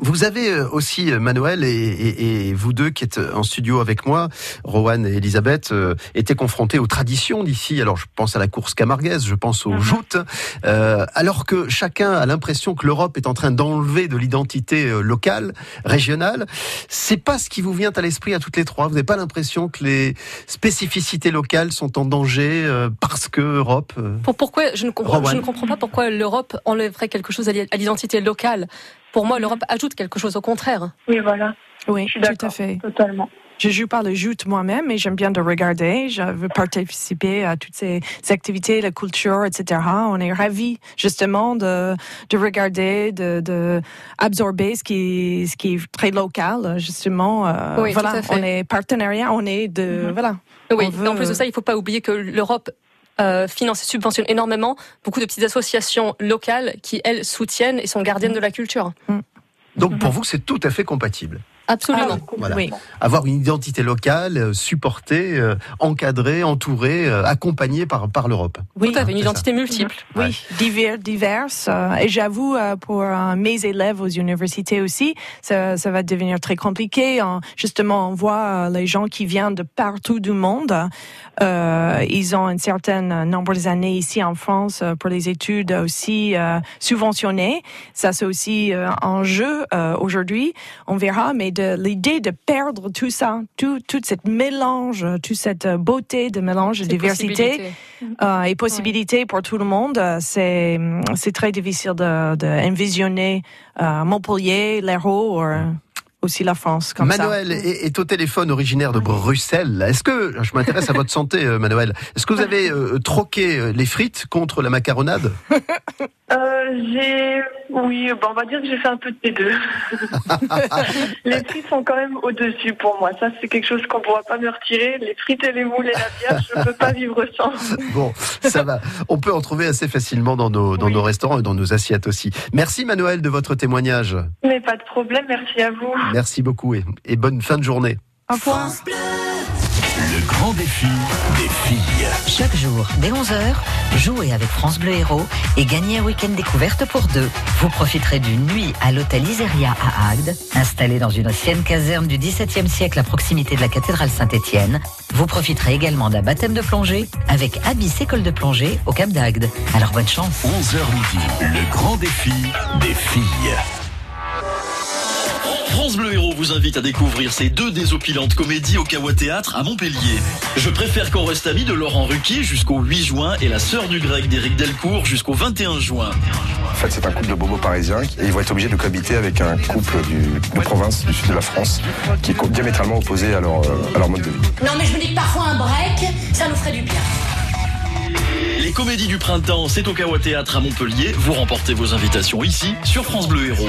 Vous avez euh, aussi, euh, Manuel, et, et- et vous deux qui êtes en studio avec moi, Rowan et Elisabeth, euh, étaient confrontés aux traditions d'ici. Alors, je pense à la course camarguaise, je pense aux Mhm. joutes, euh, alors que chacun a l'impression que l'Europe est en train d'enlever de l'identité euh, locale, régionale. C'est pas ce qui vous vient à l'esprit à toutes les trois. Vous n'avez pas l'impression que les spécificités locales sont en danger euh, parce que Europe. euh, Pour, pourquoi je ne, comprends, Rowan. je ne comprends pas pourquoi l'Europe enlèverait quelque chose à l'identité locale. Pour moi, l'Europe ajoute quelque chose au contraire. Oui, voilà, Oui, je suis tout à fait. totalement. Je joue pas le joute moi-même, mais j'aime bien de regarder. Je veux participer à toutes ces, ces activités, la culture, etc. On est ravis justement de, de regarder, de, de absorber ce qui, ce qui est très local, justement. Euh, Oui, tout voilà, à fait. on est partenariat, on est de Mhm. voilà. Oui, veut- et en plus de ça, il ne faut pas oublier que l'Europe euh, finance et subventionne énormément beaucoup de petites associations locales qui, elles, soutiennent et sont gardiennes de la culture. Donc, pour vous, c'est tout à fait compatible. Absolument. Ah oui, Voilà. Oui. avoir une identité locale, euh, supportée, euh, encadrée, entourée, euh, accompagnée par, par l'Europe. Oui, Tout à fait, une identité multiple. Ouais. Oui, divers, diverses. euh, et j'avoue, euh, pour euh, mes élèves aux universités aussi, ça, ça va devenir très compliqué. hein. Justement, on voit euh, les gens qui viennent de partout du monde. Euh, ils ont un certain nombre d'années ici en France euh, pour les études aussi euh, subventionnées. Ça, c'est aussi euh, en jeu euh, aujourd'hui. On verra, mais de l'idée de perdre tout ça, tout, toute cette mélange, toute cette euh, beauté de mélange de diversité euh, et possibilités pour tout le monde. euh, C'est c'est très difficile de, de envisionner euh, Montpellier, l'Hérault, euh, aussi la France comme Manuel ça. est, est au téléphone originaire de Bruxelles. Est-ce que, je m'intéresse à votre santé, euh, Manuel, est-ce que vous avez euh, troqué euh, les frites contre la macaronade? Euh, j'ai, oui, bon, on va dire que j'ai fait un peu de T2. les frites sont quand même au-dessus pour moi. Ça, c'est quelque chose qu'on ne pourra pas me retirer. Les frites et les moules et la bière, je ne peux pas vivre sans. Bon, ça va. On peut en trouver assez facilement dans nos, dans nos restaurants et dans nos assiettes aussi. Merci Manuel de votre témoignage. Mais pas de problème, merci à vous. Merci beaucoup et, et bonne fin de journée. Au revoir. Le grand défi des filles. Chaque jour, dès 11h, jouez avec France Bleu Héros et gagnez un week-end découverte pour deux. Vous profiterez d'une nuit à l'hôtel Iseria à Agde, installé dans une ancienne caserne du XVIIe siècle à proximité de la cathédrale Saint-Étienne. Vous profiterez également d'un baptême de plongée avec Abyss École de plongée au Cap d'Agde. Alors bonne chance. 11h midi, le grand défi des filles. France Bleu Héros vous invite à découvrir ces deux désopilantes comédies au Kawa Théâtre à Montpellier. Je préfère qu'on reste amis de Laurent Ruquier jusqu'au 8 juin et La Sœur du Grec d'Éric Delcourt jusqu'au 21 juin. En fait, c'est un couple de bobos parisiens et ils vont être obligés de cohabiter avec un couple du- de province du sud de la France qui est diamétralement opposé à leur, euh, à leur mode de vie. Non mais je me dis que parfois un break, ça nous ferait du bien. Les comédies du printemps, c'est au Kawa Théâtre à Montpellier. Vous remportez vos invitations ici sur France Bleu Héros.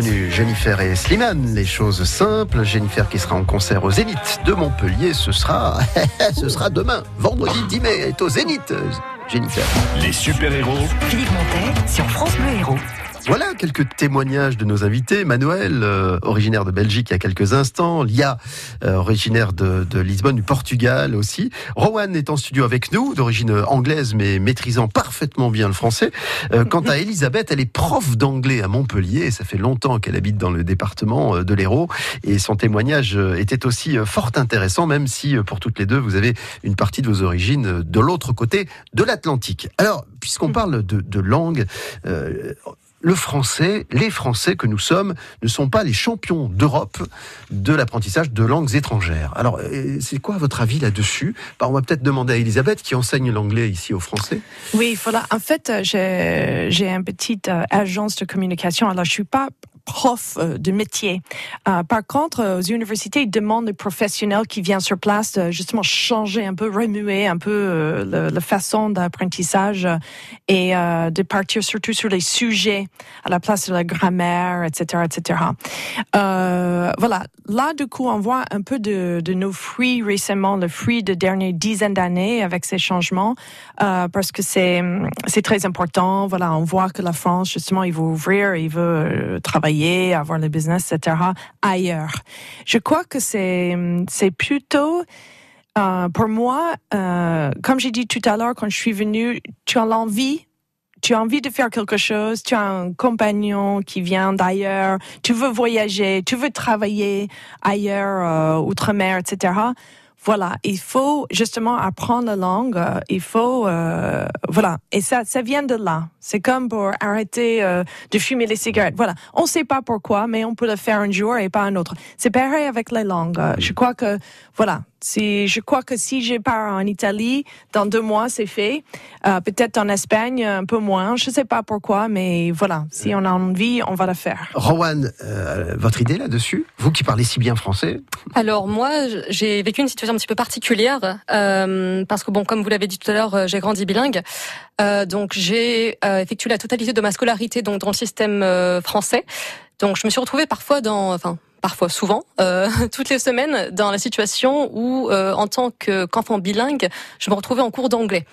Jennifer et Slimane, les choses simples. Jennifer qui sera en concert au Zénith de Montpellier. Ce sera, ce sera demain, vendredi 10 mai, est au Zénith. Jennifer. Les super-héros Philippe Montet sur France Bleu Héros. Voilà quelques témoignages de nos invités. Manuel, euh, originaire de Belgique il y a quelques instants. Lia, euh, originaire de, de Lisbonne, du Portugal aussi. Rowan est en studio avec nous, d'origine anglaise mais maîtrisant parfaitement bien le français. Euh, quant à Elisabeth, elle est prof d'anglais à Montpellier et ça fait longtemps qu'elle habite dans le département euh, de l'Hérault. Et son témoignage euh, était aussi euh, fort intéressant, même si pour toutes les deux, vous avez une partie de vos origines de l'autre côté de l'Atlantique. Alors, puisqu'on parle de, de langue, euh, le français, les Français que nous sommes, ne sont pas les champions d'Europe de l'apprentissage de langues étrangères. Alors, euh, c'est quoi votre avis là-dessus? Bah, On va peut-être demander à Elisabeth qui enseigne l'anglais ici aux Français. Oui, voilà. En fait, euh, j'ai une petite euh, agence de communication. Alors, je suis pas prof euh, de métier. Euh, par contre, euh, aux universités, ils demandent des professionnels qui viennent sur place justement changer un peu, remuer un peu la façon d'apprentissage et de partir surtout sur les sujets à la place de la grammaire, etc., etc. Voilà. Là, du coup, on voit un peu de, nos fruits récemment, le fruit de dernières dizaines d'années avec ces changements, parce que c'est c'est très important. Voilà, on voit que la France, justement, il veut ouvrir, il veut euh, avoir le business, etc. ailleurs. Je crois que c'est c'est plutôt euh, pour moi, euh, comme j'ai dit tout à l'heure, quand je suis venue, tu as l'envie tu as envie de faire quelque chose, tu as un compagnon qui vient d'ailleurs, tu veux voyager, tu veux travailler ailleurs, euh, outre-mer, etc. Voilà, il faut justement apprendre la langue. Il faut, voilà, et ça, ça vient de là. C'est comme pour arrêter euh, de fumer les cigarettes. Voilà, on ne sait pas pourquoi, mais on peut le faire un jour et pas un autre. C'est pareil avec les langues. Euh, Je crois que, voilà, si je crois que si je pars en Italie, dans deux mois, c'est fait. Euh, Peut-être en Espagne, un peu moins. Je ne sais pas pourquoi, mais voilà, si on a envie, on va le faire. Rowan, euh, votre idée là-dessus? Vous qui parlez si bien français? Alors moi, j'ai vécu une situation un petit peu particulière euh, parce que bon, comme vous l'avez dit tout à l'heure, j'ai grandi bilingue, Euh, donc j'ai euh, effectué la totalité de ma scolarité donc dans le système euh, français. Donc je me suis retrouvée parfois dans, enfin parfois souvent, euh, toutes les semaines dans la situation où, euh, en tant que- qu'enfant bilingue, je me retrouvais en cours d'anglais.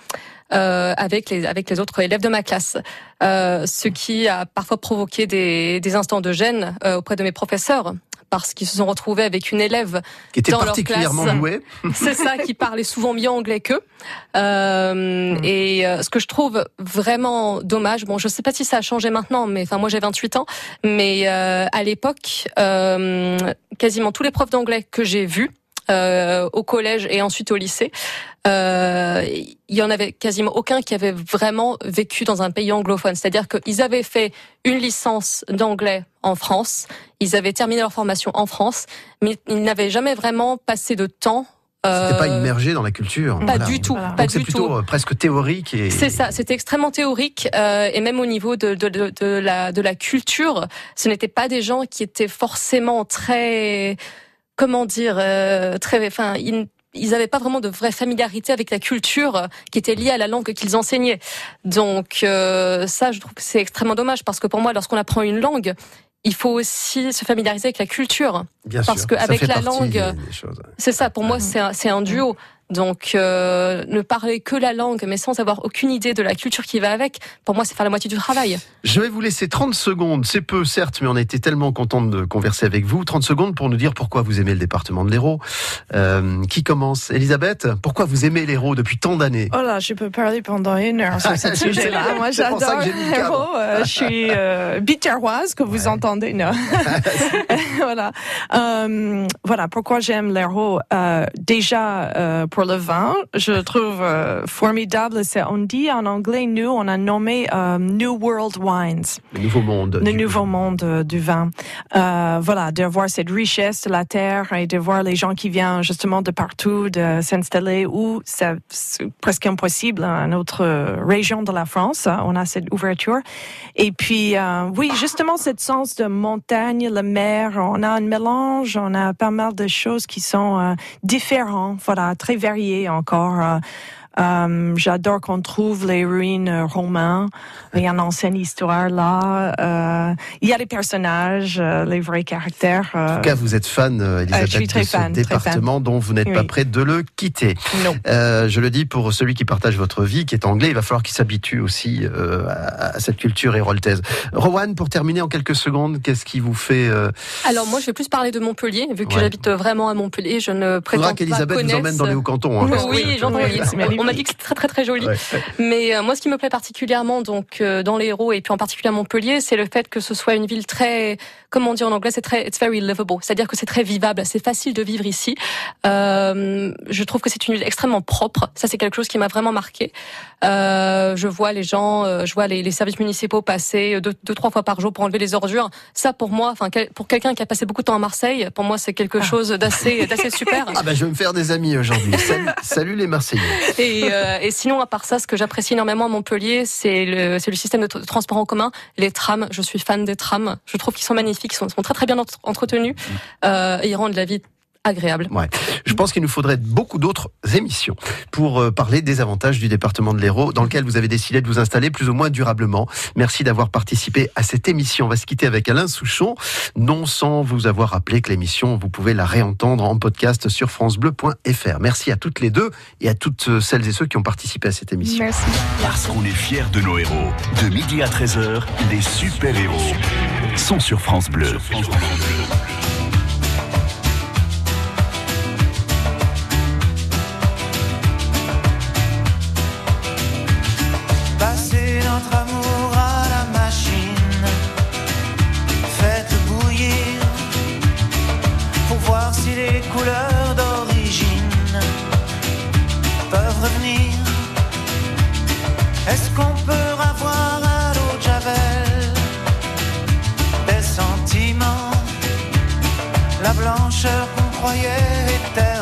euh, avec les avec les autres élèves de ma classe, euh, ce qui a parfois provoqué des, des instants de gêne auprès de mes professeurs parce qu'ils se sont retrouvés avec une élève Qui était dans leur particulièrement classe. douée. C'est ça, qui parlait souvent mieux anglais qu'eux. Euh, Et euh, ce que je trouve vraiment dommage, bon, je sais pas si ça a changé maintenant, mais enfin moi j'ai 28 ans, mais euh, à l'époque, euh, quasiment tous les profs d'anglais que j'ai vus euh, au collège et ensuite au lycée, il y en avait quasiment aucun qui avait vraiment vécu dans un pays anglophone. C'est-à-dire qu'ils avaient fait une licence d'anglais en France, ils avaient terminé leur formation en France, mais ils n'avaient jamais vraiment passé de temps. C'était pas euh, immergé dans la culture. Pas du tout, pas Donc c'est du plutôt tout. euh, presque théorique et. C'est ça, c'était extrêmement théorique euh, et même au niveau de, de, de, de la, de la culture, ce n'étaient pas des gens qui étaient forcément très, comment dire, euh, très, enfin, ils, ils n'avaient pas vraiment de vraie familiarité avec la culture euh, qui était liée à la langue qu'ils enseignaient. Donc euh, ça, je trouve que c'est extrêmement dommage parce que pour moi, lorsqu'on apprend une langue, il faut aussi se familiariser avec la culture. Bien parce sûr, que ça avec fait la langue, c'est ça, pour moi, c'est un, c'est un duo. Donc, euh, ne parler que la langue, mais sans avoir aucune idée de la culture qui va avec, pour moi, c'est faire la moitié du travail. Je vais vous laisser 30 secondes, c'est peu certes, mais on a été tellement content de converser avec vous. 30 secondes pour nous dire pourquoi vous aimez le département de l'Hérault. Euh, qui commence Elisabeth, pourquoi vous aimez l'Hérault depuis tant d'années? Oh là, je peux parler pendant une heure sur ce sujet-là. Moi, pour j'adore l'héros. Euh, je suis euh, biterroise, que vous entendez. Non. voilà. Euh, voilà pourquoi j'aime l'héros. Euh, déjà, euh, pour le vin, je trouve euh, formidable. C'est, on dit en anglais, nous, on a nommé euh, New World Wines. Le nouveau monde. Le nouveau monde euh, du vin. Voilà, de voir cette richesse de la terre et de voir les gens qui viennent justement de partout de s'installer où c'est presque impossible à une autre région de la France. On a cette ouverture. Et puis, oui, justement, cette sens de montagne, la mer, on a un mélange, on a pas mal de choses qui sont différentes, voilà, très variées encore. Euh, J'adore qu'on trouve les ruines euh, romaines. Il y a une ancienne histoire là. Euh, il y a les personnages, euh, les vrais caractères. euh, En tout cas, vous êtes fan, Elisabeth, je suis très de ce fan, département dont vous n'êtes pas Oui. près de le quitter. Non. Euh, je le dis pour celui qui partage votre vie, qui est anglais, il va falloir qu'il s'habitue aussi euh, à, à cette culture héroltaise. Rowan, pour terminer en quelques secondes, qu'est-ce qui vous fait... Euh, Alors moi, je vais plus parler de Montpellier, vu que Ouais. j'habite vraiment à Montpellier. Je ne prétends faudra pas qu'Elisabeth nous emmène dans les hauts-cantons. hein, parce que- oui. Oui, c'est magnifique. On m'a dit que c'est très très très joli. Ouais. Mais euh, moi, ce qui me plaît particulièrement donc euh, dans les héros et puis en particulier à Montpellier, c'est le fait que ce soit une ville très, comment dire en anglais, c'est très, it's very livable. C'est-à-dire que c'est très vivable, c'est facile de vivre ici. Euh, je trouve que c'est une ville extrêmement propre. Ça, c'est quelque chose qui m'a vraiment marqué. Euh, je vois les gens, euh, je vois les, les services municipaux passer deux, deux, trois fois par jour pour enlever les ordures. Ça, pour moi, enfin, quel- pour quelqu'un qui a passé beaucoup de temps à Marseille, pour moi, c'est quelque chose d'assez, d'assez super. Ah bah je vais me faire des amis aujourd'hui. Salut, salut les Marseillais. Et, euh, et sinon, à part ça, ce que j'apprécie énormément à Montpellier, c'est le, le système de transport en commun, les trams. Je suis fan des trams. Je trouve qu'ils sont magnifiques, ils sont, sont très très bien entre- entretenus euh, et ils rendent la vie agréable. Ouais. Je pense qu'il nous faudrait beaucoup d'autres émissions pour euh, parler des avantages du département de l'Hérault dans lequel vous avez décidé de vous installer plus ou moins durablement. Merci d'avoir participé à cette émission. On va se quitter avec Alain Souchon, non sans vous avoir rappelé que l'émission, vous pouvez la réentendre en podcast sur francebleu.fr. Merci à toutes les deux et à toutes euh, celles et ceux qui ont participé à cette émission. Merci. Parce qu'on est fiers de nos héros. De midi à 13h, les super-héros sont sur France Bleu. Notre amour à la machine. Faites bouillir pour voir si les couleurs d'origine peuvent revenir. Est-ce qu'on peut avoir à l'eau de Javel des sentiments, la blancheur qu'on croyait éternelle?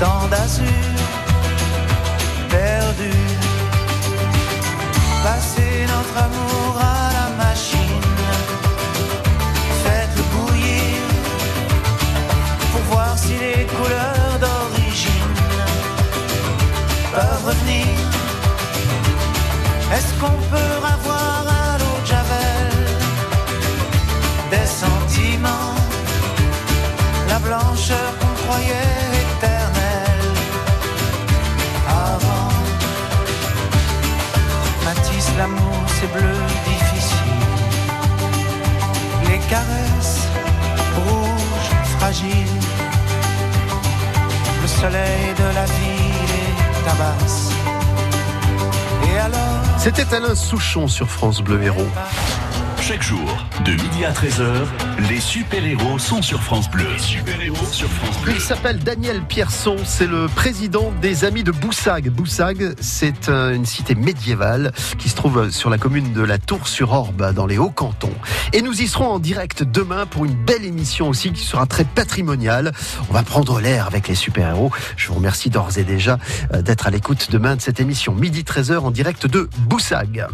Dans d'azur perdu, passer notre amour à la machine, faites-le bouillir pour voir si les couleurs d'origine peuvent revenir. Est-ce qu'on peut avoir à l'eau de Javel? Des sentiments, la blancheur qu'on croyait l'amour, c'est bleu difficile. Les caresses rouges, fragiles. Le soleil de la ville est tabasse. Et alors, C'était Alain Souchon sur France Bleu Héros. Chaque jour, de midi à 13h, les super-héros sont sur France Bleu. Il s'appelle Daniel Pierson, c'est le président des Amis de Boussag. Boussag, c'est euh, une cité médiévale qui se trouve sur la commune de la Tour-sur-Orbe, dans les Hauts-Cantons. Et nous y serons en direct demain pour une belle émission aussi qui sera très patrimoniale. On va prendre l'air avec les super-héros. Je vous remercie d'ores et déjà euh, d'être à l'écoute demain de cette émission, midi 13h en direct de Boussag.